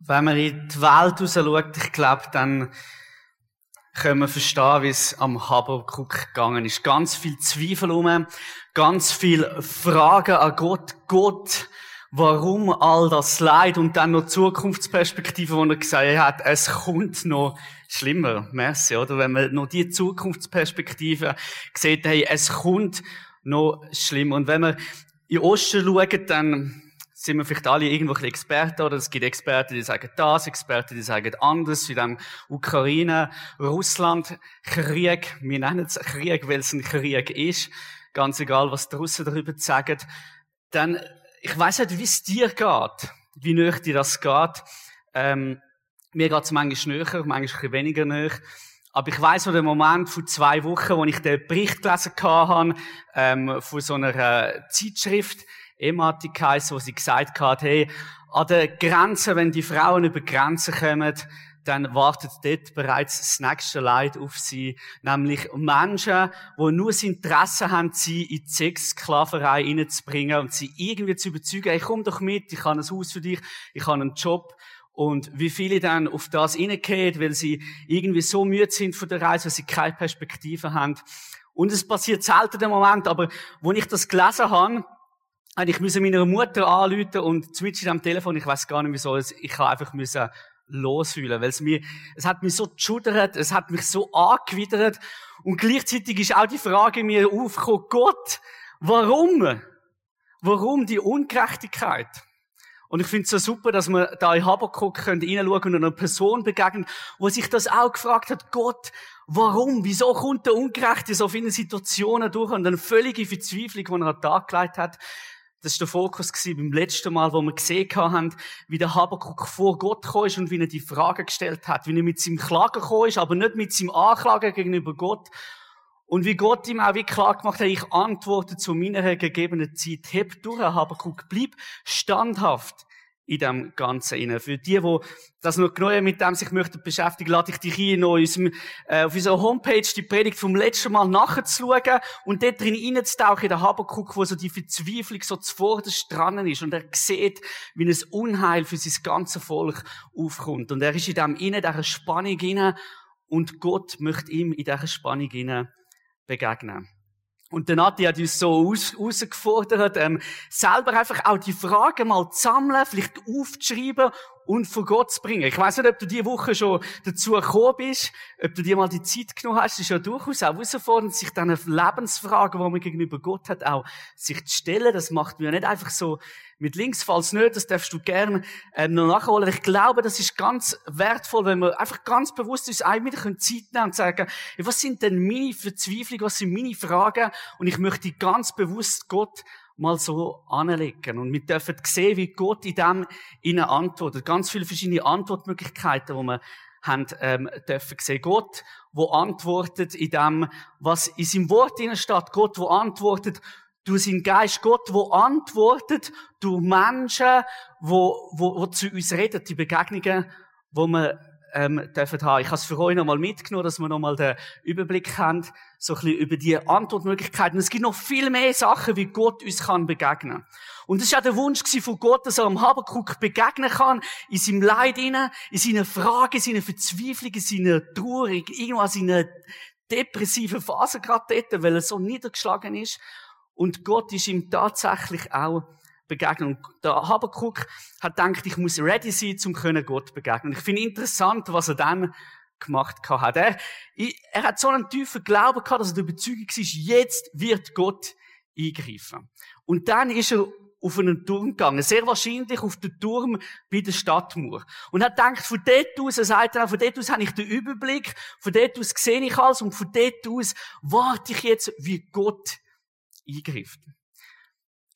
wenn man in die Welt raus schaut, ich glaube, dann können wir verstehen, wie es am Habakkuk gegangen ist. Ganz viel Zweifel um, ganz viel Fragen an Gott. Gott, warum all das Leid? Und dann noch Zukunftsperspektive, wo er gesagt hat, es kommt noch schlimmer. Merci, oder? Wenn man noch die Zukunftsperspektive sieht, hey, es kommt noch schlimmer. Und wenn wir in Osten schauen, dann sind wir vielleicht alle irgendwo ein Experten, oder es gibt Experten, die sagen das, Experten, die sagen anders, wie dem Ukraine-Russland-Krieg. Wir nennen es Krieg, weil es ein Krieg ist. Ganz egal, was die Russen darüber sagen. Dann, ich weiß nicht, wie es dir geht, wie nöch dir das geht. Ähm, mir geht es manchmal näher, manchmal ein bisschen weniger näher. Aber ich weiß noch den Moment von zwei Wochen, wo ich den Bericht gelesen habe, ähm, von so einer äh, Zeitschrift, Ematik heisst, wo sie gesagt hat, hey, an der Grenze, wenn die Frauen über Grenzen kommen, dann wartet dort bereits das nächste Leid auf sie, nämlich Menschen, die nur das Interesse haben, sie in die Sexsklaverei reinzubringen und sie irgendwie zu überzeugen, hey, komm doch mit, ich habe ein Haus für dich, ich habe einen Job. Und wie viele dann auf das reingehen, weil sie irgendwie so müde sind von der Reise, weil sie keine Perspektive haben. Und es passiert selten der Moment, aber wo ich das gelesen habe, ich musste meiner Mutter anrufen und zwitschern am Telefon, ich weiß gar nicht wieso, ich habe einfach müssen losfühlen, weil es mir, es hat mich so geschudert, es hat mich so angewidert und gleichzeitig ist auch die Frage mir aufgekommen, Gott, warum? Warum die Ungerechtigkeit? Und ich finde es so super, dass wir da in Habakkuk können und einer Person begegnen, wo sich das auch gefragt hat, Gott, warum? Wieso kommt der Ungerechte so vielen Situationen durch und eine völlige Verzweiflung, die er an gelegt hat? Das war der Fokus beim letzten Mal, wo wir gesehen haben, wie der Habakkuk vor Gott gekommen ist und wie er die Frage gestellt hat, wie er mit seinem Klagen gekommen ist, aber nicht mit seinem Anklagen gegenüber Gott. Und wie Gott ihm auch wie klar gemacht hat, ich antworte zu meiner gegebenen Zeit, heb durch, Habakkuk, bleib standhaft in dem Ganzen inne. Für die, die das noch genau mit dem sich möchten beschäftigen, lade ich dich ein, noch unserem, äh, auf unserer Homepage die Predigt vom letzten Mal nachzuschauen und dort drin reinzutauchen in den Habakkuk, wo so die Verzweiflung so zuvorderst dran ist und er sieht, wie ein Unheil für sein ganzes Volk aufkommt. Und er ist in dem inne, dieser Spannung inne und Gott möchte ihm in dieser Spannung inne begegnen. Und der Nati hat uns so aus, herausgefordert, ähm, selber einfach auch die Fragen mal zu sammeln, vielleicht aufzuschreiben und vor Gott zu bringen. Ich weiß nicht, ob du diese Woche schon dazu gekommen bist, ob du dir mal die Zeit genommen hast. Es ist ja durchaus auch herausfordernd, sich dann Lebensfragen, die man gegenüber Gott hat, auch sich zu stellen. Das macht man ja nicht einfach so mit links, falls nicht, das darfst du gerne ähm, noch nachholen. Ich glaube, das ist ganz wertvoll, wenn wir einfach ganz bewusst uns ein wieder Zeit nehmen und sagen, was sind denn meine Verzweiflungen, was sind meine Fragen? Und ich möchte ganz bewusst Gott mal so anlegen. Und wir dürfen sehen, wie Gott in dem ihnen antwortet. Ganz viele verschiedene Antwortmöglichkeiten, die wir haben, ähm, dürfen sehen. Gott, wo antwortet in dem, was in seinem Wort steht. Gott, wo antwortet durch seinen Geist. Gott, wo antwortet durch Menschen, wo, wo, wo zu uns reden. Die Begegnungen, wo wir ähm, dürfen haben. Ich habe es für euch nochmal mitgenommen, dass wir nochmal den Überblick haben, so ein bisschen über die Antwortmöglichkeiten. Es gibt noch viel mehr Sachen, wie Gott uns kann begegnen. Und es war auch der Wunsch von Gott, dass er am Habakuk begegnen kann, in seinem Leid hinein, in seiner Frage, in seiner Verzweiflung, in seiner Trauer, irgendwo in seiner depressiven Phase gerade dort, weil er so niedergeschlagen ist. Und Gott ist ihm tatsächlich auch begegnen. Und der Habakkuk hat gedacht, ich muss ready sein, um Gott begegnen. Und ich finde interessant, was er dann gemacht hat. Er, er hat so einen tiefen Glauben gehabt, dass er der Überzeugung war, jetzt wird Gott eingreifen. Und dann ist er auf einen Turm gegangen, sehr wahrscheinlich auf den Turm bei der Stadtmauer. Und hat gedacht, von dort aus, er sagt auch, von dort aus habe ich den Überblick, von dort aus sehe ich alles und von dort aus warte ich jetzt, wie Gott eingreift.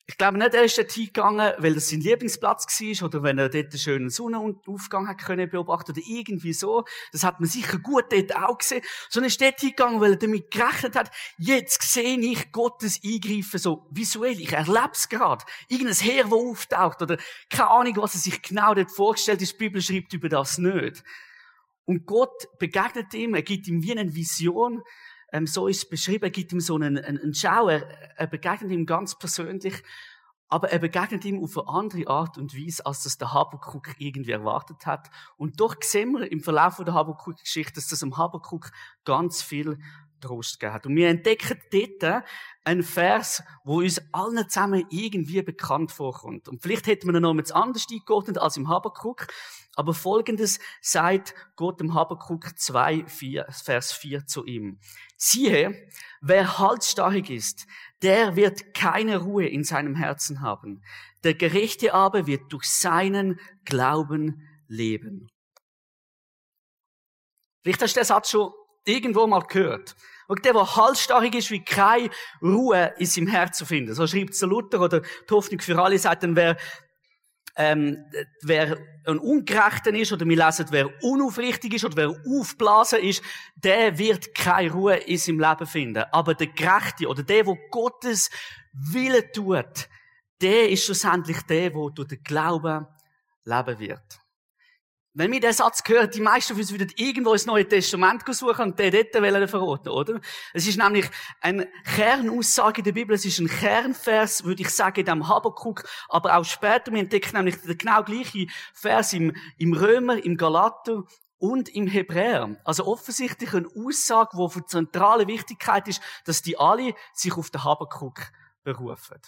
Ich glaube nicht, er ist dort hingegangen, weil das sein Lieblingsplatz war oder wenn er dort einen schönen Sonnenaufgang hat können beobachten oder irgendwie so. Das hat man sicher gut dort auch gesehen. Sondern er ist dort hingegangen, weil er damit gerechnet hat, jetzt sehe ich Gottes Eingreifen so visuell. Ich erlebe es gerade. Irgendein Heer, das auftaucht oder keine Ahnung, was er sich genau dort vorgestellt hat. Die Bibel schreibt über das nicht. Und Gott begegnet ihm, er gibt ihm wie eine Vision, ähm, so ist es beschrieben, gibt ihm so einen, einen, einen Schau, er, er begegnet ihm ganz persönlich aber er begegnet ihm auf eine andere Art und Weise, als das der Habakuk irgendwie erwartet hat. Und doch sehen wir im Verlauf der Habakuk-Geschichte, dass das dem Habakuk ganz viel Trost gegeben hat. Und wir entdecken dort einen Vers, wo uns allen zusammen irgendwie bekannt vorkommt. Und vielleicht hätten wir ihn noch jetzt anders eingeordnet als im Habakuk. Aber Folgendes sagt Gott im Habakuk 2, 4, Vers 4 zu ihm. Siehe, wer halsstarrig ist, der wird keine Ruhe in seinem Herzen haben. Der Gerechte aber wird durch seinen Glauben leben. Vielleicht hast du den Satz schon irgendwo mal gehört. Und der, der halsstarrig ist, wie keine Ruhe in seinem Herz zu finden. So schreibt es Luther oder die Hoffnung für alle, sagt dann, wer, ähm, wer ein Ungerechter ist, oder wir lesen, wer unaufrichtig ist, oder wer aufblasen ist, der wird keine Ruhe in seinem Leben finden. Aber der Gerechte, oder der, der Gottes Wille tut, der ist schlussendlich der, der durch den Glauben leben wird. Wenn wir den Satz hören, die meisten von uns würden irgendwo ins Neue Testament suchen und den dort verraten, oder? Es ist nämlich eine Kernaussage der Bibel, es ist ein Kernvers, würde ich sagen, in dem Habakkuk, aber auch später, wir entdecken nämlich den genau gleichen Vers im, im Römer, im Galater und im Hebräer. Also offensichtlich eine Aussage, die von zentraler Wichtigkeit ist, dass die alle sich auf den Habakkuk berufen.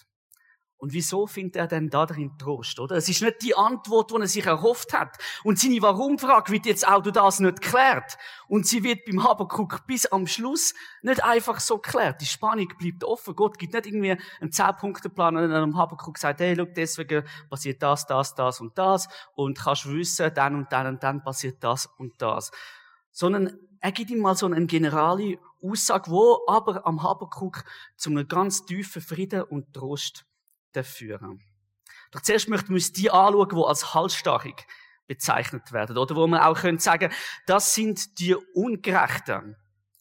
Und wieso findet er denn da drin Trost, oder? Es ist nicht die Antwort, die er sich erhofft hat. Und seine Warum-Frage wird jetzt auch durch das nicht geklärt. Und sie wird beim Habakkuk bis am Schluss nicht einfach so geklärt. Die Spannung bleibt offen. Gott gibt nicht irgendwie einen Zehn-Punkte-Plan und dann am Habakkuk sagt, hey, look, deswegen passiert das, das, das und das. Und kannst wissen, dann und dann und dann passiert das und das. Sondern er gibt ihm mal so eine generale Aussage, wo aber am Habakkuk zu einem ganz tiefen Frieden und Trost führen. Doch zuerst möchten wir uns die anschauen, die als halsstarrig bezeichnet werden. Oder wo man auch können sagen, das sind die Ungerechten.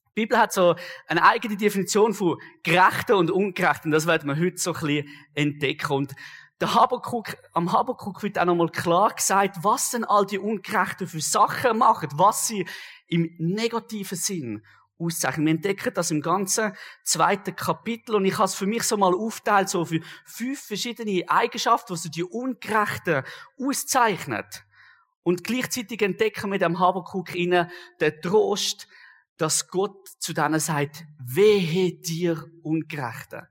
Die Bibel hat so eine eigene Definition von Gerechten und Ungerechten. Das werden wir heute so ein bisschen entdecken. Und der Habakuk, am Habakuk wird auch nochmal klar gesagt, was denn all die Ungerechten für Sachen machen, was sie im negativen Sinn auszeichnen. Wir entdecken das im ganzen zweiten Kapitel und ich habe es für mich so mal aufteilt, so für fünf verschiedene Eigenschaften, die so die Ungerechten auszeichnet. Und gleichzeitig entdecken wir dem Habakuk innen den Trost, dass Gott zu denen sagt, wehe dir Ungerechten.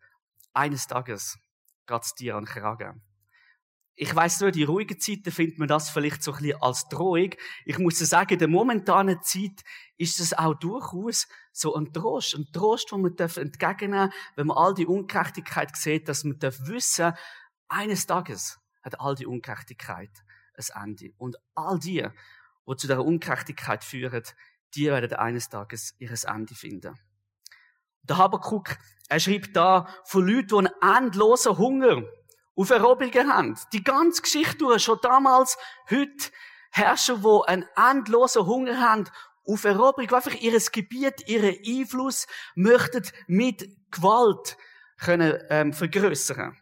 Eines Tages geht's dir an Kragen. Ich weiss nur, die ruhigen Zeiten findet man das vielleicht so ein bisschen als Drohung. Ich muss sagen, in der momentanen Zeit ist es auch durchaus so ein Trost. Ein Trost, den man entgegennehmen darf, wenn man all die Ungerechtigkeit sieht, dass man darf wissen, eines Tages hat all die Ungerechtigkeit ein Ende. Und all die, die zu der Ungerechtigkeit führen, die werden eines Tages ihres Ende finden. Der Habakuk, er schreibt da von Leuten, die einen endlosen Hunger auf Eroberungen haben. Die ganze Geschichte durch, schon damals, heute, Herrscher, die einen endlosen Hunger haben auf Eroberung, die einfach ihr Gebiet, ihren Einfluss möchten mit Gewalt können, ähm, vergrößern.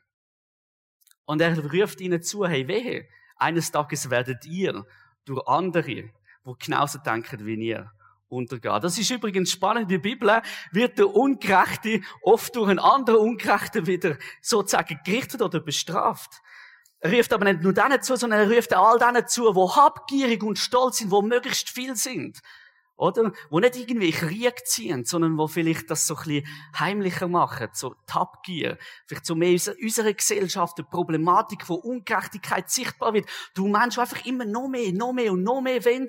Und er ruft ihnen zu, hey, wehe, eines Tages werdet ihr durch andere, die genauso denken wie ihr, untergehen. Das ist übrigens spannend. In der Bibel wird der Ungerechte oft durch einen anderen Ungerechten wieder sozusagen gerichtet oder bestraft. Er ruft aber nicht nur denen zu, sondern er ruft all denen zu, wo habgierig und stolz sind, wo möglichst viel sind. Oder? Wo nicht irgendwie Krieg ziehen, sondern wo vielleicht das so ein bisschen heimlicher machen, so Habgier. Vielleicht so mehr in unserer Gesellschaft die Problematik von Ungerechtigkeit sichtbar wird. Du Mensch, einfach immer noch mehr, noch mehr und noch mehr wollen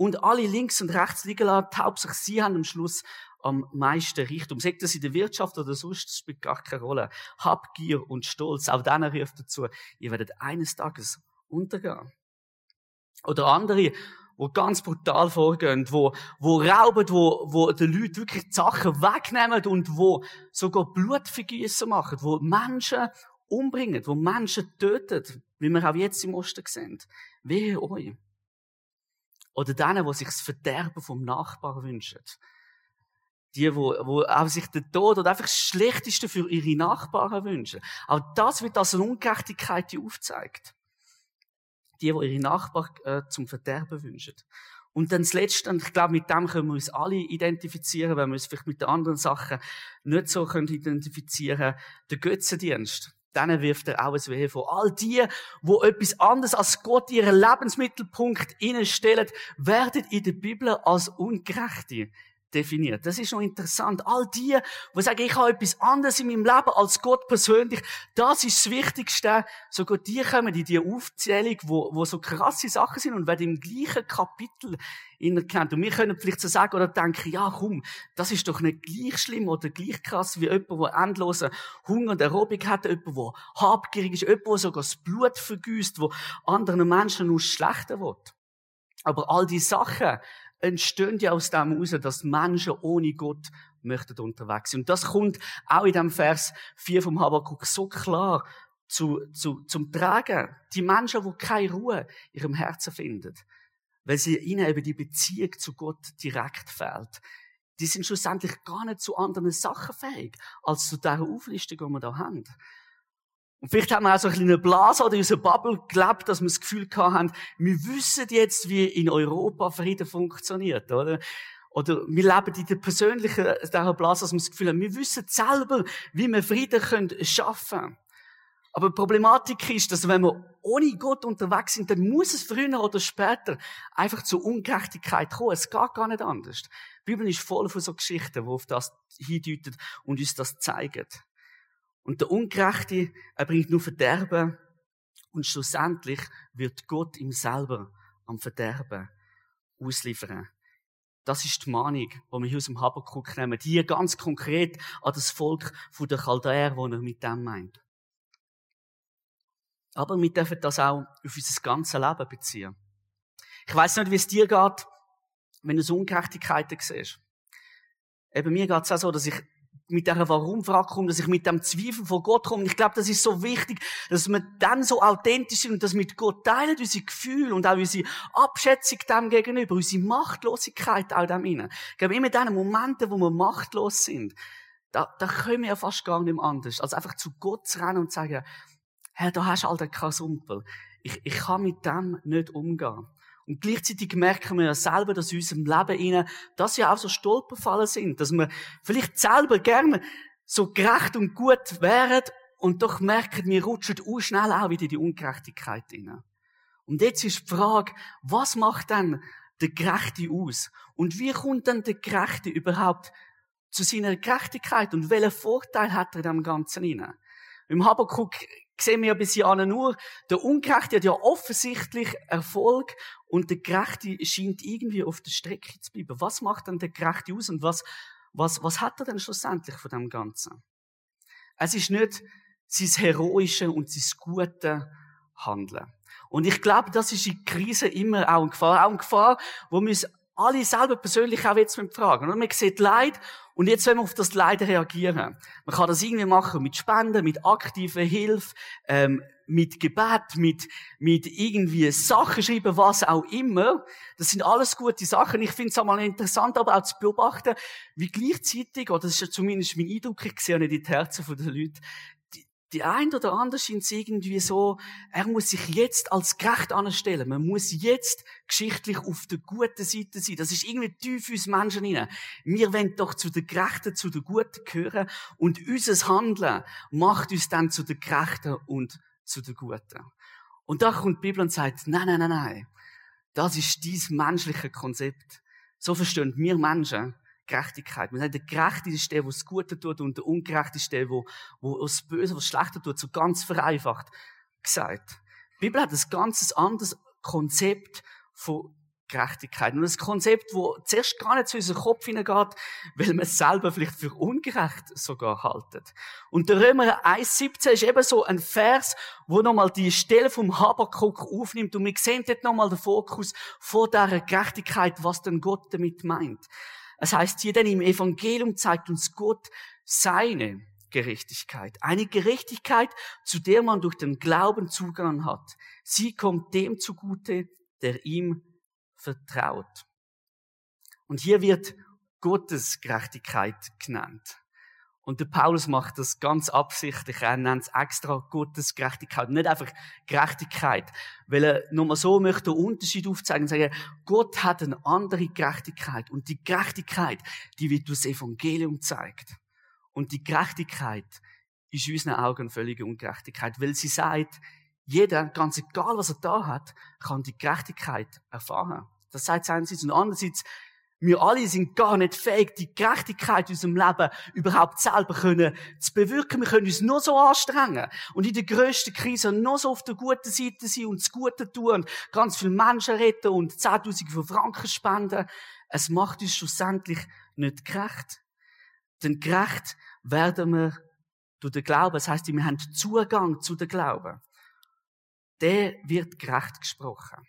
und alle links und rechts liegen lassen. Hauptsache sie haben am Schluss am meisten Reichtum. Sagt das in der Wirtschaft oder sonst, das spielt gar keine Rolle. Habgier und Stolz, auch denen ruft dazu, ihr werdet eines Tages untergehen. Oder andere, wo ganz brutal vorgehen, wo, wo rauben, wo, wo den Leuten wirklich die Sachen wegnehmen und wo sogar Blutvergießen machen, wo Menschen umbringen, wo Menschen töten, wie wir auch jetzt im Osten sehen. Wehe euch. Oder denen, die sich das Verderben vom Nachbarn wünschen. Die, wo, wo auch sich den Tod oder einfach das Schlechteste für ihre Nachbarn wünschen. Auch das wird als eine Ungerechtigkeit, die aufzeigt. Die, die ihre Nachbarn äh, zum Verderben wünschen. Und dann das Letzte, und ich glaube, mit dem können wir uns alle identifizieren, wenn wir uns vielleicht mit den anderen Sachen nicht so können identifizieren der Götzendienst. Denen wirft er auch ein Wehe vor. All die, wo etwas anderes als Gott ihren Lebensmittelpunkt stellen, werden in der Bibel als Ungerechte definiert. Das ist noch interessant. All die, die sagen, ich habe etwas anderes in meinem Leben als Gott persönlich, das ist das Wichtigste. Sogar die kommen in die Aufzählung, wo, wo so krasse Sachen sind und werden im gleichen Kapitel kennt. Und wir können vielleicht so sagen oder denken, ja, komm, das ist doch nicht gleich schlimm oder gleich krass wie jemand, der endlosen Hunger und Aerobik hat, jemand, der habgierig ist, jemand, der sogar das Blut vergüsst, wo anderen Menschen nur schlechter wird. Aber all die Sachen entstehen ja aus dem heraus, dass Menschen ohne Gott möchten unterwegs sind. Und das kommt auch in dem Vers 4 vom Habakkuk so klar zu, zu, zum Tragen. Die Menschen, die keine Ruhe in ihrem Herzen finden, weil sie ihnen eben die Beziehung zu Gott direkt fehlt, die sind schlussendlich gar nicht zu anderen Sachen fähig, als zu dieser Auflistung, die wir da haben. Und vielleicht haben wir auch so ein eine Blase oder in unserer Bubble gelebt, dass wir das Gefühl haben, wir wissen jetzt, wie in Europa Frieden funktioniert, oder? Oder wir leben in der persönlichen, dieser Blase, dass wir das Gefühl haben, wir wissen selber, wie wir Frieden können schaffen können. Aber die Problematik ist, dass wenn wir ohne Gott unterwegs sind, dann muss es früher oder später einfach zur Ungerechtigkeit kommen. Es geht gar nicht anders. Die Bibel ist voll von so Geschichten, die auf das hindeuten und uns das zeigen. Und der Ungerechte, er bringt nur Verderben und schlussendlich wird Gott ihm selber am Verderben ausliefern. Das ist die Mahnung, die wir hier aus dem Habakkuk nehmen. Hier ganz konkret an das Volk der Chaldäer, wo er mit dem meint. Aber wir dürfen das auch auf unser ganzes Leben beziehen. Ich weiß nicht, wie es dir geht, wenn du so Ungerechtigkeiten siehst. Eben mir geht es auch so, dass ich mit dieser Warum-Frage komme, dass ich mit dem Zweifel von Gott komme. Ich glaube, das ist so wichtig, dass wir dann so authentisch sind und das mit Gott teilen, unsere Gefühle und auch unsere Abschätzung dem gegenüber, unsere Machtlosigkeit auch dem innen. Ich glaube, immer in diesen Momenten, wo wir machtlos sind, da, da können wir ja fast gar nicht mehr anders, als einfach zu Gott zu rennen und zu sagen, Herr, da hast du all den Kasumpel. Ich, ich kann mit dem nicht umgehen. Und gleichzeitig merken wir ja selber, dass in unserem Leben innen, dass ja auch so Stolperfallen sind, dass wir vielleicht selber gerne so gerecht und gut wären und doch merken, wir rutschen auch schnell auch wieder in die Ungerechtigkeit hinein. Und jetzt ist die Frage, was macht denn der Gerechte aus? Und wie kommt denn der Gerechte überhaupt zu seiner Gerechtigkeit? Und welchen Vorteil hat er dem Ganzen hinein? Im Habakkuk sehen wir ja bis hier nur, der Ungerechte hat ja offensichtlich Erfolg und der Gerechte scheint irgendwie auf der Strecke zu bleiben. Was macht dann der Gerechte aus und was, was, was hat er denn schlussendlich von dem Ganzen? Es ist nicht sein heroische und sein gute Handeln. Und ich glaube, das ist in Krisen immer auch eine Gefahr. Auch eine Gefahr, wo wir uns alle selber persönlich auch jetzt fragen. Und man sieht Leid und jetzt wollen wir auf das Leid reagieren. Man kann das irgendwie machen mit Spenden, mit aktiver Hilfe, ähm, mit Gebet, mit, mit irgendwie Sachen schreiben, was auch immer. Das sind alles gute Sachen. Ich finde es einmal interessant, aber auch zu beobachten, wie gleichzeitig, oder das ist ja zumindest mein Eindruck, ich sehe ja nicht in die Herzen der Leute, die ein oder andere sind es irgendwie so, er muss sich jetzt als gerecht anstellen. Man muss jetzt geschichtlich auf der guten Seite sein. Das ist irgendwie tief uns Menschen hinein. Wir wollen doch zu den Gerechten, zu den Guten gehören und unser Handeln macht uns dann zu den Gerechten und zu den Guten. Und da kommt die Bibel und sagt, nein, nein, nein, nein. Das ist dies menschliche Konzept. So verstehen wir Menschen Gerechtigkeit. Man sagt, der Gerechte ist der, der das Gute tut und der Ungerechte ist der, der, der das Böse, was Schlechte tut, so ganz vereinfacht gesagt. Die Bibel hat ein ganz anderes Konzept von Gerechtigkeit. Und das Konzept, wo zuerst gar nicht zu unserem Kopf hineingeht, weil man es selber vielleicht für ungerecht sogar haltet. Und der Römer 1,17 ist eben so ein Vers, wo nochmal die Stelle vom Habakkuk aufnimmt. Und wir sehen dort nochmal den Fokus vor dieser Gerechtigkeit, was denn Gott damit meint. Es heißt hier denn im Evangelium zeigt uns Gott seine Gerechtigkeit. Eine Gerechtigkeit, zu der man durch den Glauben Zugang hat. Sie kommt dem zugute, der ihm vertraut. Und hier wird Gottes Gerechtigkeit genannt. Und der Paulus macht das ganz absichtlich. Er nennt es extra Gottes Gerechtigkeit. Nicht einfach Gerechtigkeit. Weil er nochmal so möchte den Unterschied aufzeigen und sagen, Gott hat eine andere Gerechtigkeit. Und die Gerechtigkeit, die wird durch das Evangelium zeigt. Und die Gerechtigkeit, ist in unseren Augen völlige Ungerechtigkeit, weil sie sagt, jeder, ganz egal was er da hat, kann die Gerechtigkeit erfahren. Das sagt sie einerseits. Und andererseits, wir alle sind gar nicht fähig, die Gerechtigkeit in unserem Leben überhaupt selber können zu bewirken. Wir können uns nur so anstrengen und in der grössten Krise nur so auf der guten Seite sein und das Gute tun und ganz viele Menschen retten und Zehntausende von Franken spenden. Es macht uns schlussendlich nicht gerecht. Denn gerecht werden wir durch den Glauben. Das heißt, wir haben Zugang zu den Glauben. Der wird gerecht gesprochen.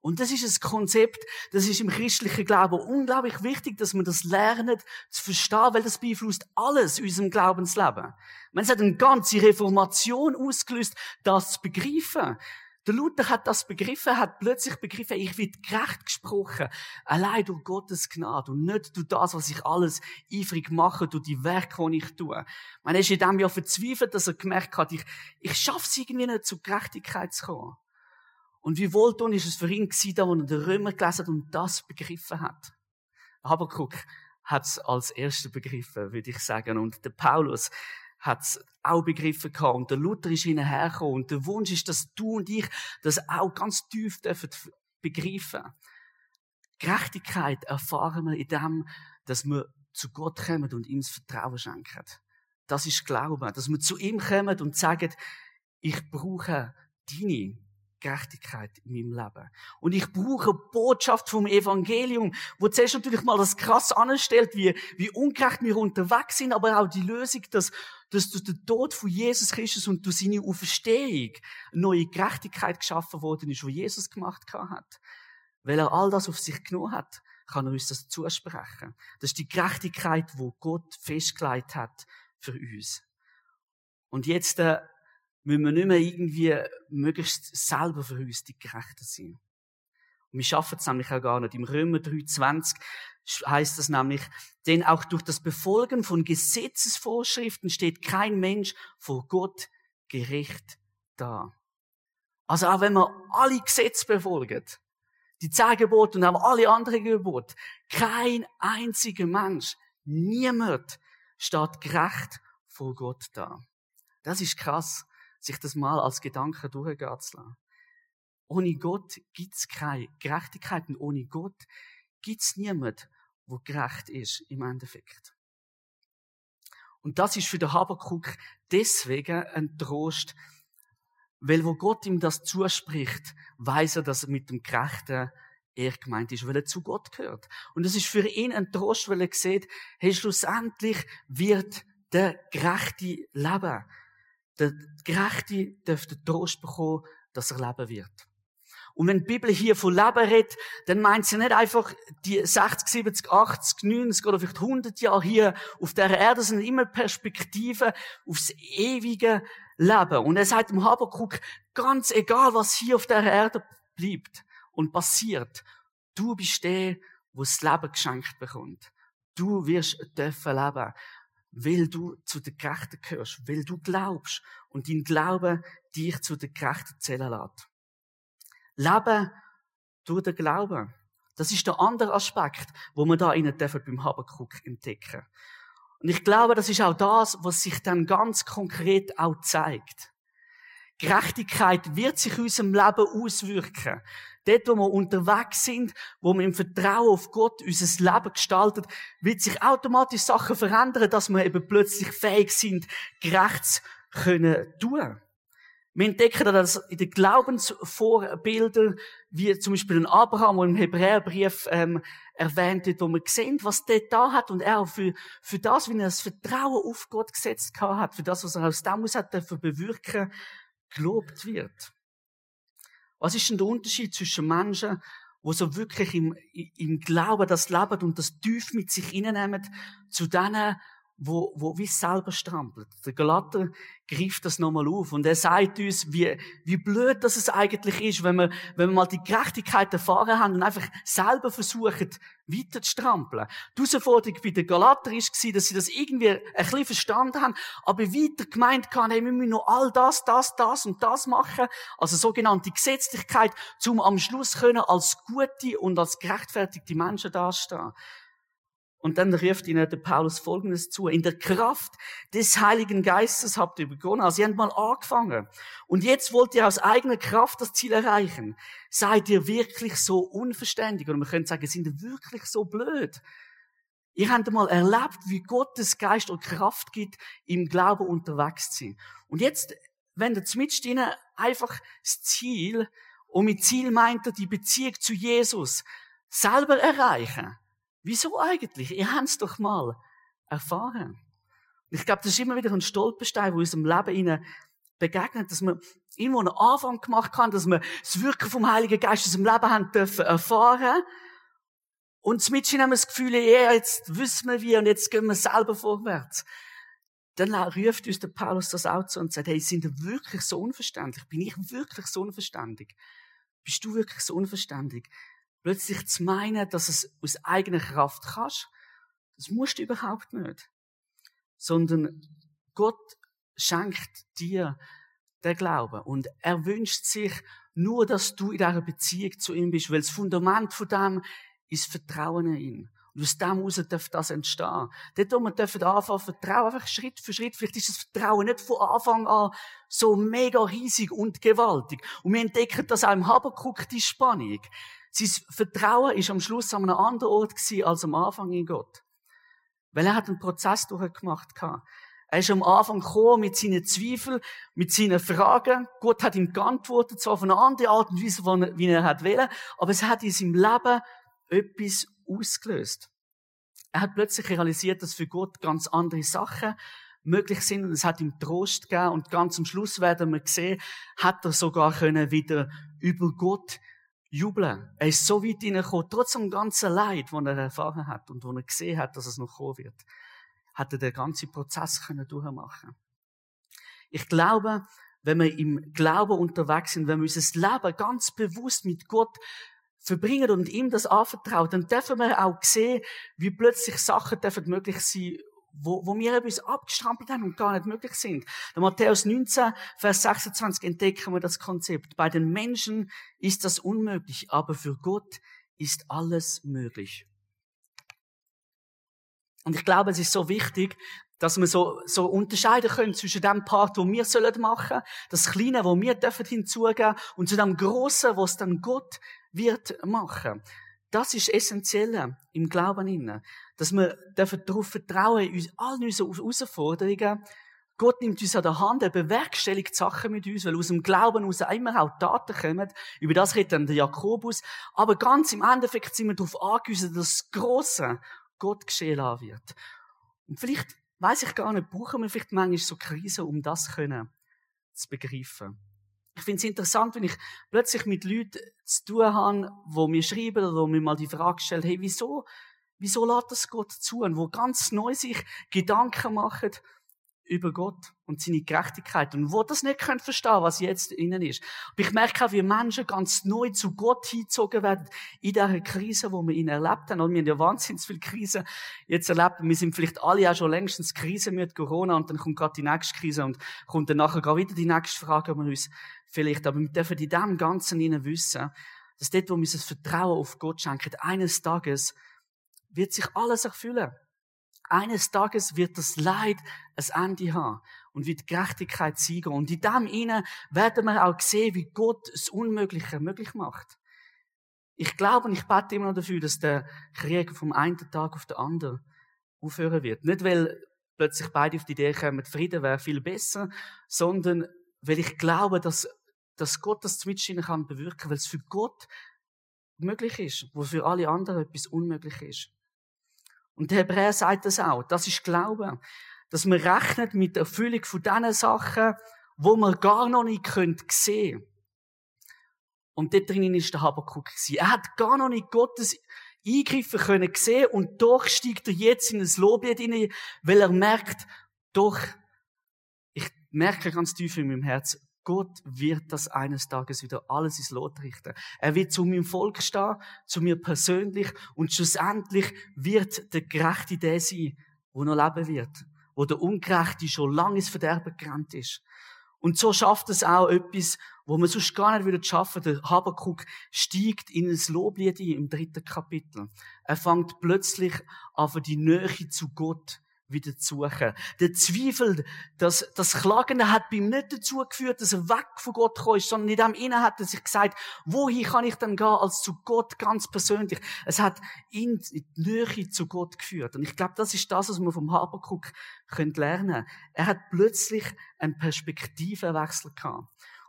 Und das ist ein Konzept, das ist im christlichen Glauben unglaublich wichtig, dass wir das lernen zu verstehen, weil das beeinflusst alles in unserem Glaubensleben. Man hat eine ganze Reformation ausgelöst, das zu begreifen. Der Luther hat das begriffen, hat plötzlich begriffen, ich werde gerecht gesprochen, allein durch Gottes Gnade und nicht durch das, was ich alles eifrig mache, durch die Werke, die ich tue. Man ist in dem Jahr verzweifelt, dass er gemerkt hat, ich, ich schaffe es irgendwie nicht, zur Gerechtigkeit zu kommen. Und wie wohltuend ist es für ihn gewesen, da, wo er den Römer gelesen hat und das begriffen hat. Habakuk hat es als erster begriffen, würde ich sagen. Und der Paulus hat es auch begriffen gehabt. Und der Luther ist ihnen hergekommen. Und der Wunsch ist, dass du und ich das auch ganz tief dürfen begreifen. Gerechtigkeit erfahren wir in dem, dass wir zu Gott kommen und ihm das Vertrauen schenken. Das ist Glauben. Dass wir zu ihm kommen und sagen, ich brauche deine Gerechtigkeit in meinem Leben. Und ich brauche eine Botschaft vom Evangelium, wo zuerst natürlich mal das krass anstellt, wie, wie ungerecht wir unterwegs sind, aber auch die Lösung, dass, dass durch den Tod von Jesus Christus und durch seine Auferstehung eine neue Gerechtigkeit geschaffen worden ist, wo Jesus gemacht hat. Weil er all das auf sich genommen hat, kann er uns das zusprechen. Das ist die Gerechtigkeit, wo Gott festgelegt hat für uns. Und jetzt, äh, müssen wir nicht mehr irgendwie möglichst selber für uns die Gerechten sein. Und wir schaffen es nämlich auch gar nicht. Im Römer 3,20 heißt es nämlich, denn auch durch das Befolgen von Gesetzesvorschriften steht kein Mensch vor Gott gerecht da. Also auch wenn wir alle Gesetze befolgen, die zehn Gebote und auch alle anderen Gebote, kein einziger Mensch, niemand steht gerecht vor Gott da. Das ist krass sich das mal als Gedanke durchgehen zu lassen. Ohne Gott gibt's keine Gerechtigkeit und ohne Gott gibt's niemand, wo gerecht ist im Endeffekt. Und das ist für den Habakuk deswegen ein Trost, weil wo Gott ihm das zuspricht, weiß er, dass er mit dem Gerechten er gemeint ist, weil er zu Gott gehört. Und es ist für ihn ein Trost, weil er sieht, hey, schlussendlich wird der Gerechte leben. Der Gerechte dürfte Trost bekommen, dass er leben wird. Und wenn die Bibel hier von Leben redet, dann meint sie nicht einfach die 60, 70, 80, 90 oder vielleicht 100 Jahre hier auf der Erde, sondern immer Perspektive aufs ewige Leben. Und er sagt im Habakuk, ganz egal, was hier auf der Erde bleibt und passiert, du bist der, wo das Leben geschenkt bekommt. Du wirst dürfen leben weil du zu den Gerechten gehörst, weil du glaubst und dein Glaube dich zu den Gerechten zählen lässt. Leben durch den Glauben. Das ist der andere Aspekt, wo wir da innen beim Habakuk entdecken. Und ich glaube, das ist auch das, was sich dann ganz konkret auch zeigt. Gerechtigkeit wird sich in unserem Leben auswirken. Dort, wo wir unterwegs sind, wo wir im Vertrauen auf Gott unser Leben gestaltet, wird sich automatisch Sachen verändern, dass wir eben plötzlich fähig sind, gerecht zu können tun. Wir entdecken das in den Glaubensvorbildern, wie zum Beispiel ein Abraham, der im Hebräerbrief ähm, erwähnt wird, wo man sehen, was der da hat und er auch für, für das, wie er das Vertrauen auf Gott gesetzt hat, für das, was er aus dem hat, dafür bewirken, gelobt wird. Was ist denn der Unterschied zwischen Menschen, wo so wirklich im, im Glauben das leben und das tief mit sich innehmen, zu denen, wo, wo wie selber strampelt. Der Galater greift das nochmal auf und er sagt uns, wie, wie blöd das es eigentlich ist, wenn wir, wenn wir mal die Gerechtigkeit erfahren haben und einfach selber versuchen, weiter zu strampeln. Die Herausforderung bei den Galater war, dass sie das irgendwie ein bisschen verstanden haben, aber weiter gemeint haben, hey, wir müssen noch all das, das, das und das machen, also sogenannte Gesetzlichkeit, um am Schluss können als gute und als gerechtfertigte Menschen dastehen. Und dann ruft ihnen der Paulus Folgendes zu. In der Kraft des Heiligen Geistes habt ihr begonnen. Also ihr habt mal angefangen. Und jetzt wollt ihr aus eigener Kraft das Ziel erreichen. Seid ihr wirklich so unverständig? Oder man könnte sagen, sind ihr wirklich so blöd? Ihr habt mal erlebt, wie Gottes Geist und Kraft gibt, im Glauben unterwegs zu sein. Und jetzt, wenn ihr zumindest ihnen einfach das Ziel, und mit Ziel meint er die Beziehung zu Jesus, selber erreichen, Wieso eigentlich? Ihr habt es doch mal erfahren. Ich glaube, das ist immer wieder ein Stolperstein, wo unserem Leben ihnen begegnet, dass man irgendwo einen Anfang gemacht hat, dass wir das Wirken vom Heiligen Geist in unserem Leben haben dürfen erfahren. Und mit haben wir das Gefühl, ja, jetzt wissen wir wie und jetzt gehen wir selber vorwärts. Dann ruft uns der Paulus das auch zu und sagt, hey, sind wir wirklich so unverständlich? Bin ich wirklich so unverständlich? Bist du wirklich so unverständlich? Plötzlich zu meinen, dass es aus eigener Kraft kannst, das musst du überhaupt nicht. Sondern Gott schenkt dir den Glauben. Und er wünscht sich nur, dass du in dieser Beziehung zu ihm bist, weil das Fundament von dem ist Vertrauen in ihn. Und aus dem heraus darf das entstehen. Dort, wo wir dürfen anfangen, Vertrauen, einfach Schritt für Schritt. Vielleicht ist das Vertrauen nicht von Anfang an so mega riesig und gewaltig. Und wir entdecken das auch im Habakuk, die Spannung. Sein Vertrauen ist am Schluss an einem anderen Ort als am Anfang in Gott. Weil er hat einen Prozess durchgemacht. Er ist am Anfang gekommen mit seinen Zweifeln, mit seinen Fragen. Gott hat ihm geantwortet, zwar auf eine andere Art und Weise, wie er hat wollen, aber es hat in seinem Leben etwas ausgelöst. Er hat plötzlich realisiert, dass für Gott ganz andere Sachen möglich sind und es hat ihm Trost gegeben und ganz am Schluss werden wir sehen, hat er sogar können wieder über Gott jubeln. Er ist so weit hineingekommen, trotz dem ganzen Leid, das er erfahren hat und wo er gesehen hat, dass es noch kommen wird, hat er den ganzen Prozess können durchmachen. Ich glaube, wenn wir im Glauben unterwegs sind, wenn wir unser Leben ganz bewusst mit Gott verbringen und ihm das anvertrauen, dann dürfen wir auch sehen, wie plötzlich Sachen dürfen möglich sein, wo, wo wir etwas abgestrampelt haben und gar nicht möglich sind. In Matthäus 19, Vers 26 entdecken wir das Konzept. Bei den Menschen ist das unmöglich, aber für Gott ist alles möglich. Und ich glaube, es ist so wichtig, dass wir so, so unterscheiden können zwischen dem Part, wo wir sollen machen, das Kleine, wo wir dürfen hinzugeben, und zu dem Großen, was dann Gott wird machen. Das ist essentiell im Glauben inne, dass wir darauf vertrauen, in allen unseren Herausforderungen. Gott nimmt uns an der Hand, er bewerkstelligt Sachen mit uns, weil aus dem Glauben aus immer auch Taten kommen. Über das redet dann der Jakobus. Aber ganz im Endeffekt sind wir darauf angewiesen, dass das Grosse Gott geschehen wird. Und vielleicht, weiß ich gar nicht, brauchen wir vielleicht manchmal so Krisen, um das zu begreifen. Ich finde es interessant, wenn ich plötzlich mit Leuten zu tun habe, wo mir schreiben oder wo mir mal die Frage stellen, hey, wieso, wieso lässt das Gott zu? Und wo ganz neu sich Gedanken machen über Gott und seine Gerechtigkeit und wo das nicht können verstehen, was jetzt innen ist. Aber ich merke auch, wie Menschen ganz neu zu Gott hingezogen werden in dieser Krise, wo wir ihn erlebt haben. Und wir haben ja wahnsinnig viele Krisen jetzt erlebt. Wir sind vielleicht alle auch schon längstens Krise mit Corona und dann kommt gerade die nächste Krise und kommt dann nachher wieder die nächste Frage, ob wir uns vielleicht, aber wir dürfen in dem Ganzen innen wissen, dass dort, wo wir das Vertrauen auf Gott schenken, eines Tages wird sich alles erfüllen. Eines Tages wird das Leid ein Ende haben und wird Gerechtigkeit siegen. Und in dem innen werden wir auch sehen, wie Gott das Unmögliche möglich macht. Ich glaube und ich bete immer noch dafür, dass der Krieg vom einen Tag auf den anderen aufhören wird. Nicht, weil plötzlich beide auf die Idee kommen, Frieden wäre viel besser, sondern weil ich glaube, dass, dass Gott das zwischen kann bewirken, weil es für Gott möglich ist, wo für alle anderen etwas unmöglich ist. Und der Hebräer sagt das auch. Das ist Glaube. Dass man rechnet mit der Erfüllung von diesen Sachen, wo man gar noch nicht sehen können. Und dort drinnen ist der Habakkuk Er hat gar noch nicht Gottes Eingreifen können sehen und doch steigt er jetzt in ein Loblied hinein, weil er merkt, doch, ich merke ganz tief in meinem Herz, Gott wird das eines Tages wieder alles ins Lot richten. Er wird zu meinem Volk stehen, zu mir persönlich und schlussendlich wird der Gerechte der sein, wo noch leben wird, wo der Ungerechte schon lange ins Verderben gerannt ist. Und so schafft es auch etwas, wo man sonst gar nicht würde schaffen. Der Habakuk steigt in ein Loblied ein, im dritten Kapitel. Er fängt plötzlich an, die Nähe zu Gott wieder zu suchen. Der Zweifel, das, das Klagen hat bei ihm nicht dazu geführt, dass er weg von Gott gekommen ist, sondern in dem Innen hat er sich gesagt, wohin kann ich denn gehen als zu Gott ganz persönlich? Es hat ihn in die Nähe zu Gott geführt. Und ich glaube, das ist das, was man vom Habakkuk lernen können. Er hat plötzlich einen Perspektivenwechsel gehabt.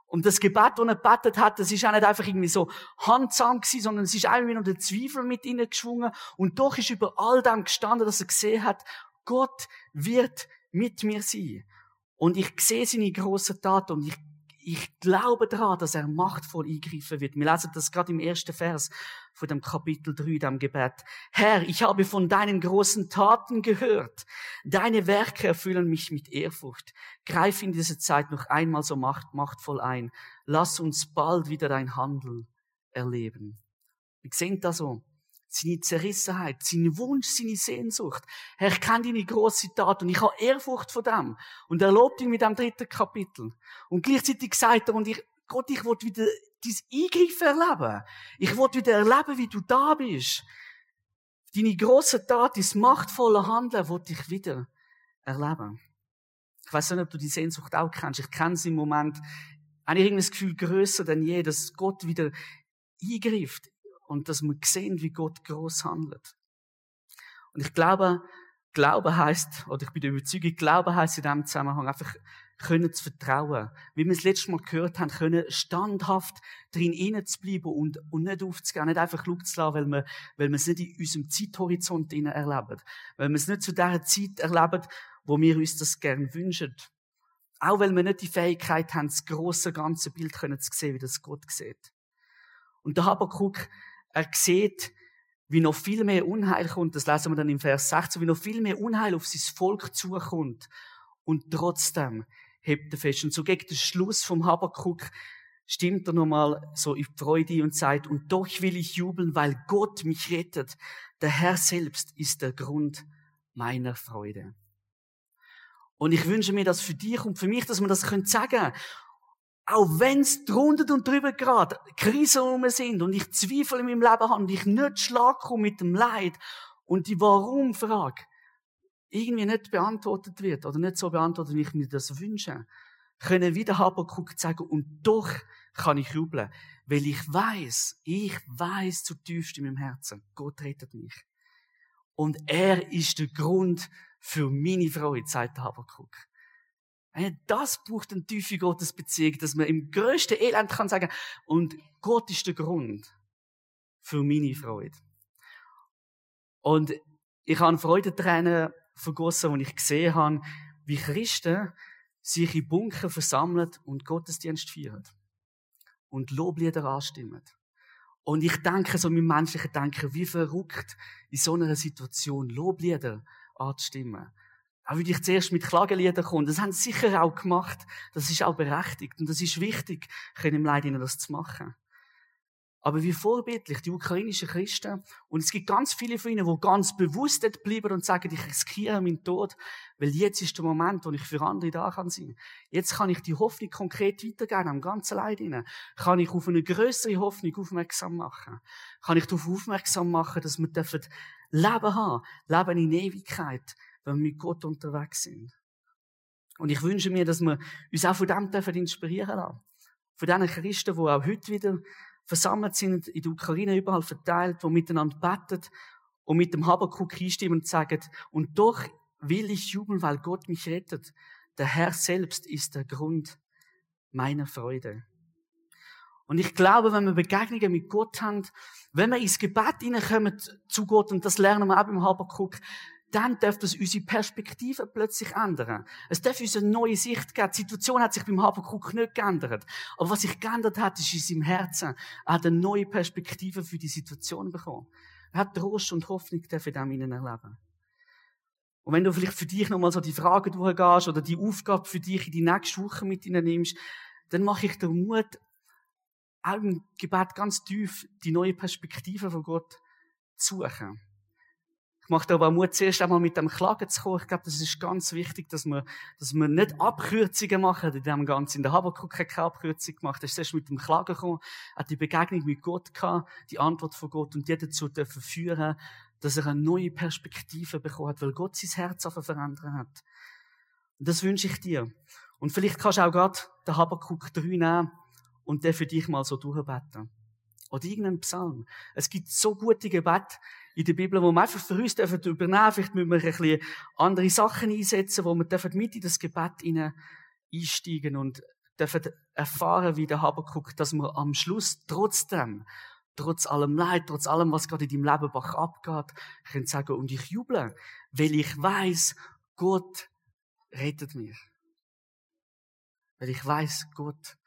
Und das Gebet, das er gebetet hat, das ist auch nicht einfach irgendwie so handsam gewesen, sondern es ist einfach noch der Zweifel mit ihnen geschwungen. Und doch ist über all dem gestanden, dass er gesehen hat, Gott wird mit mir sein. Und ich sehe seine grossen Taten und ich, ich glaube daran, dass er machtvoll eingreifen wird. Wir lesen das gerade im ersten Vers von dem Kapitel 3, dem Gebet. Herr, ich habe von deinen großen Taten gehört. Deine Werke erfüllen mich mit Ehrfurcht. Greif in dieser Zeit noch einmal so macht, machtvoll ein. Lass uns bald wieder dein Handel erleben. Wir sehen das so seine Zerrissenheit, sein Wunsch, seine Sehnsucht. Herr, ich kenne deine grosse Tat und ich habe Ehrfurcht vor dem. Und er lobt ihn mit dem dritten Kapitel. Und gleichzeitig sagt er, und ich, Gott, ich will wieder dein Eingreifen erleben. Ich will wieder erleben, wie du da bist. Deine grosse Tat, dein machtvolle Handeln, will ich wieder erleben. Ich weiß nicht, ob du die Sehnsucht auch kennst. Ich kenne sie im Moment. Habe ich irgendwie das Gefühl größer denn je, dass Gott wieder eingreift und dass wir sehen, wie Gott groß handelt. Und ich glaube, Glaube heißt, oder ich bin der Überzeugung, Glaube heißt in diesem Zusammenhang einfach können zu vertrauen. Wie wir es letztes Mal gehört haben, können standhaft drin zu bleiben und, und nicht aufzugehen, nicht einfach Luft zu lassen, weil wir, weil wir es nicht in unserem Zeithorizont erleben. Weil wir es nicht zu der Zeit erleben, wo wir uns das gern wünschen. Auch weil wir nicht die Fähigkeit haben, das große ganze Bild können zu sehen, wie das Gott sieht. Und der Habakkuk er sieht, wie noch viel mehr Unheil kommt. Das lesen wir dann im Vers 16, wie noch viel mehr Unheil auf sein Volk zukommt. Und trotzdem hebt er fest. Und so gegen den Schluss vom Habakuk stimmt er nochmal so in Freude und sagt, und doch will ich jubeln, weil Gott mich rettet. Der Herr selbst ist der Grund meiner Freude. Und ich wünsche mir das für dich und für mich, dass wir das sagen können auch wenn es drunter und drüber gerade Krisen rum sind und ich Zweifel in meinem Leben habe und ich nicht schlag komme mit dem Leid und die Warum-Frage irgendwie nicht beantwortet wird oder nicht so beantwortet, wie ich mir das wünsche, können wieder Habakuk sagen und doch kann ich jubeln, weil ich weiß, ich weiß zutiefst in meinem Herzen, Gott rettet mich. Und er ist der Grund für meine Freude, sagt Habakuk. Das braucht eine tiefe Gottesbeziehung, dass man im größten Elend kann sagen, und Gott ist der Grund für meine Freude. Und ich habe Freudentränen vergossen, als ich gesehen habe, wie Christen sich in Bunker versammeln und Gottesdienst feiern. Und Loblieder anstimmen. Und ich denke, so mit menschlichen Denken, wie verrückt in so einer Situation Loblieder anzustimmen. Auch würde ich zuerst mit Klageliedern kommen. Das haben sie sicher auch gemacht. Das ist auch berechtigt. Und das ist wichtig, können im Leid ihnen das zu machen. Aber wie vorbildlich die ukrainischen Christen, und es gibt ganz viele von ihnen, die ganz bewusst dort bleiben und sagen, ich riskiere meinen Tod, weil jetzt ist der Moment, wo ich für andere da kann sein. Jetzt kann ich die Hoffnung konkret weitergeben, am ganzen Leid ihnen. Kann ich auf eine größere Hoffnung aufmerksam machen. Kann ich darauf aufmerksam machen, dass wir dürfen Leben haben. Leben in Ewigkeit wenn wir mit Gott unterwegs sind. Und ich wünsche mir, dass wir uns auch von dem dürfen inspirieren lassen. Von diesen Christen, die auch heute wieder versammelt sind, in der Ukraine überall verteilt, die miteinander beten und mit dem Habakuk einstimmen und sagen, und doch will ich jubeln, weil Gott mich rettet. Der Herr selbst ist der Grund meiner Freude. Und ich glaube, wenn wir Begegnungen mit Gott haben, wenn wir ins Gebet hineinkommen zu Gott, und das lernen wir auch beim Habakuk, dann darf das unsere Perspektive plötzlich ändern. Es darf uns eine neue Sicht geben. Die Situation hat sich beim Habakkuk nicht geändert. Aber was sich geändert hat, ist in seinem Herzen. Er hat eine neue Perspektive für die Situation bekommen. Er hat Trost und Hoffnung in dem ihnen erleben. Und wenn du vielleicht für dich nochmal so die Frage durchgehst oder die Aufgabe für dich in die nächste Woche mit ihnen nimmst, dann mache ich dir Mut, auch im Gebet ganz tief die neue Perspektive von Gott zu suchen macht aber auch Mut, zuerst einmal mit dem Klagen zu kommen. Ich glaube, das ist ganz wichtig, dass wir, dass wir nicht Abkürzungen machen in dem Ganzen. In der Habakkuk hat keine Abkürzung gemacht. Er ist zuerst mit dem Klagen gekommen, hat die Begegnung mit Gott gehabt, die Antwort von Gott und die dazu dürfen führen, dass er eine neue Perspektive bekommen hat, weil Gott sein Herz auf verändern hat. Und das wünsche ich dir. Und vielleicht kannst du auch gerade den Habakkuk 3 nehmen und den für dich mal so durchbeten. Oder irgendeinen Psalm. Es gibt so gute Gebete in der Bibel, wo wir einfach für uns dürfen übernehmen. Vielleicht müssen wir ein bisschen andere Sachen einsetzen, wo wir dürfen mit in das Gebet einsteigen und dürfen erfahren, wie der Habakkuk, dass wir am Schluss trotzdem trotz allem Leid, trotz allem, was gerade in deinem Leben abgeht, können sagen, und ich juble, weil ich weiß, Gott rettet mich. Weil ich weiß, Gott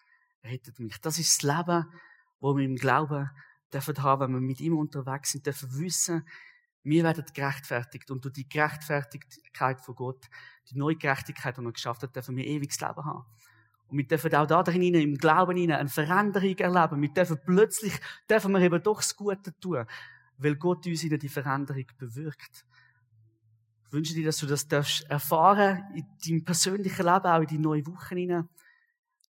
rettet mich. Das ist das Leben, wo wir im Glauben dürfen haben, wenn wir mit ihm unterwegs sind, dürfen wissen, wir werden gerechtfertigt und durch die Gerechtfertigkeit von Gott, die neue Gerechtigkeit, die er geschafft hat, dürfen wir ewiges Leben haben. Und wir dürfen auch da drin, im Glauben hinein, eine Veränderung erleben. Wir dürfen plötzlich, dürfen wir eben doch das Gute tun, weil Gott uns in die Veränderung bewirkt. Ich wünsche dir, dass du das darfst erfahren in deinem persönlichen Leben, auch in die neue Woche hinein,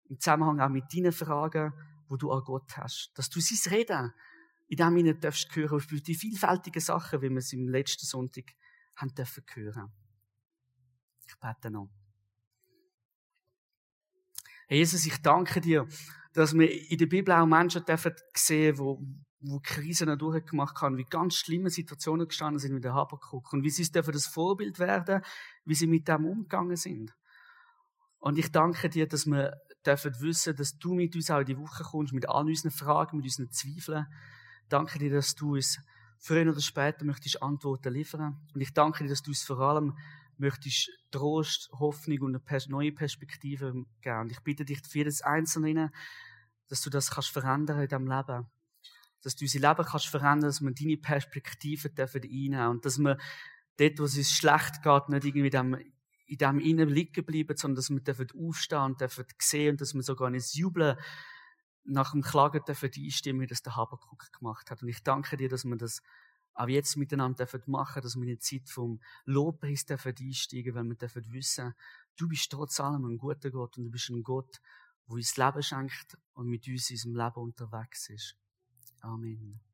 im Zusammenhang auch mit deinen Fragen, wo du an Gott hast. Dass du sein Reden in dem hinein darfst hören, auf die vielfältigen Sachen, wie wir es im letzten Sonntag haben dürfen hören. Ich bete noch. Hey Jesus, ich danke dir, dass wir in der Bibel auch Menschen dürfen sehen, wo, wo Krisen durchgemacht haben, wie ganz schlimme Situationen gestanden sind mit der Habakkuk und wie sie dürfen das Vorbild werden, wie sie mit dem umgegangen sind. Und ich danke dir, dass wir dürfen wissen, dass du mit uns auch in die Woche kommst, mit all unseren Fragen, mit unseren Zweifeln. Danke dir, dass du uns früher oder später möchtest Antworten liefern. Und ich danke dir, dass du uns vor allem möchtest Trost, Hoffnung und eine neue Perspektive geben. Und ich bitte dich für jedes Einzelne, dass du das kannst verändern in deinem Leben. Dass du unser Leben kannst verändern, dass wir deine Perspektive dürfen und dass wir dort, wo es uns schlecht geht, nicht irgendwie in dem, in dem innen liegen bleiben, sondern dass wir aufstehen und sehen und dass wir sogar nicht jubeln nach dem Klagen dürfen einstimmen, das der Habakkuk gemacht hat. Und ich danke dir, dass wir das auch jetzt miteinander machen dürfen, dass wir in die Zeit vom Lobpreis dürfen einsteigen, weil wir dürfen wissen, du bist trotz allem ein guter Gott und du bist ein Gott, der uns Leben schenkt und mit uns in unserem Leben unterwegs ist. Amen.